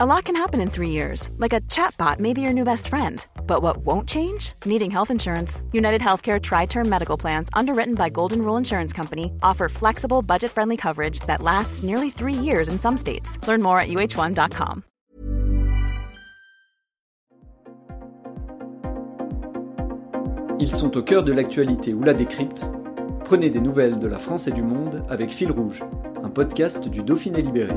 A lot can happen in three years, like a chatbot may be your new best friend. But what won't change? Needing health insurance. United Healthcare Tri Term Medical Plans, underwritten by Golden Rule Insurance Company, offer flexible, budget friendly coverage that lasts nearly three years in some states. Learn more at uh1.com. Ils sont au cœur de l'actualité ou la décrypte. Prenez des nouvelles de la France et du monde avec Fil Rouge, un podcast du Dauphiné Libéré.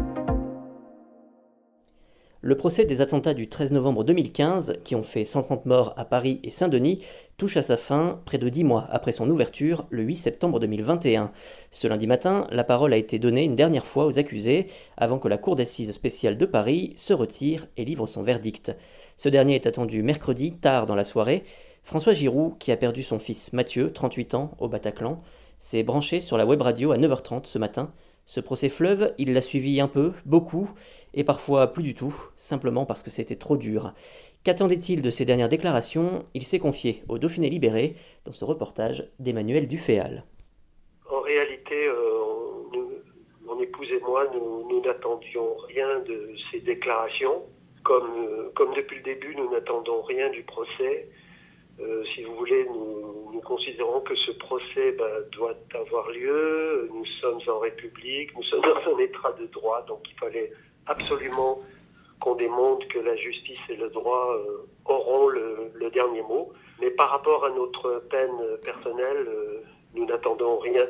Le procès des attentats du 13 novembre 2015, qui ont fait 130 morts à Paris et Saint-Denis, touche à sa fin près de dix mois après son ouverture, le 8 septembre 2021. Ce lundi matin, la parole a été donnée une dernière fois aux accusés, avant que la Cour d'assises spéciale de Paris se retire et livre son verdict. Ce dernier est attendu mercredi, tard dans la soirée. François Giroud, qui a perdu son fils Mathieu, 38 ans, au Bataclan, s'est branché sur la web radio à 9h30 ce matin ce procès fleuve, il l'a suivi un peu, beaucoup, et parfois plus du tout, simplement parce que c'était trop dur. Qu'attendait-il de ces dernières déclarations? Il s'est confié au Dauphiné libéré dans ce reportage d'Emmanuel Duféal. En réalité, euh, mon épouse et moi, nous, n'attendions rien de ces déclarations. Euh, comme depuis le début, nous n'attendons rien du procès. Euh, si vous voulez, nous, considérons que ce procès ben, doit avoir lieu. Nous sommes en République, nous sommes dans un état de droit, donc il fallait absolument qu'on démontre que la justice et le droit euh, auront le, dernier mot. Mais par rapport à notre peine personnelle, euh, nous n'attendons rien.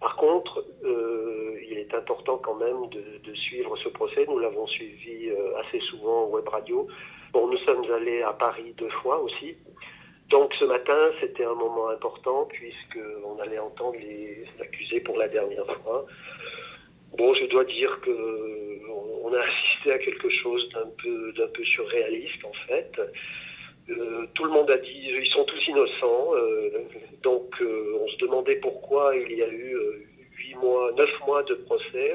Par contre, il est important quand même de, suivre ce procès. Nous l'avons suivi assez souvent en web radio. Nous sommes allés à Paris deux fois aussi. Ce matin, c'était un moment important puisqu'on allait entendre les accusés pour la dernière fois. Bon, je dois dire que on a assisté à quelque chose d'un peu, surréaliste en fait. Euh, tout le monde a dit ils sont tous innocents, euh, donc euh, on se demandait pourquoi il y a eu huit mois, neuf mois de procès.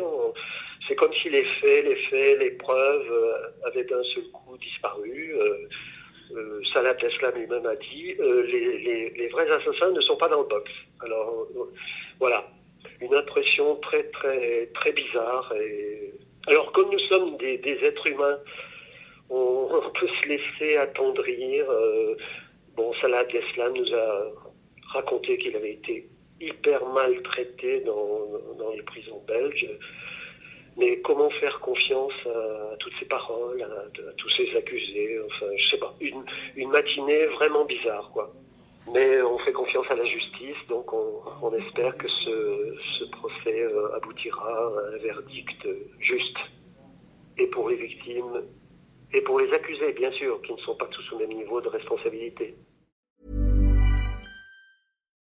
C'est comme si les faits, les faits, les preuves avaient d'un seul coup disparu Salah Tesla lui-même a dit, euh, les, vrais assassins ne sont pas dans le box. Alors euh, voilà, une impression très très très bizarre. Alors comme nous sommes des, êtres humains, on, peut se laisser attendrir. Euh, bon, Salah Tesla nous a raconté qu'il avait été hyper maltraité dans les prisons belges. Mais comment faire confiance à, toutes ces paroles, à, tous ces accusés Enfin, je sais pas, une, matinée vraiment bizarre, quoi. Mais on fait confiance à la justice, donc on, on espère que ce, ce procès euh, aboutira à un verdict juste. Et pour les victimes, et pour les accusés, bien sûr, qui ne sont pas tous au même niveau de responsabilité.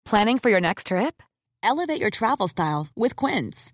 Planning for your next trip? Elevate your travel style with Quince.